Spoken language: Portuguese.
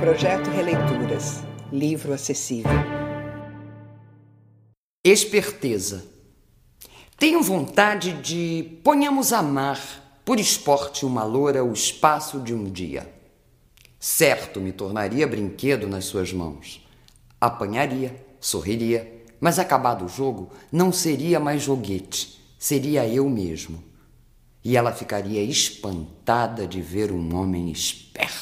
Projeto Releituras. Livro acessível. Esperteza. Tenho vontade de ponhamos a mar por esporte uma loura o espaço de um dia. Certo me tornaria brinquedo nas suas mãos. Apanharia, sorriria, mas acabado o jogo, não seria mais joguete, seria eu mesmo. E ela ficaria espantada de ver um homem esperto.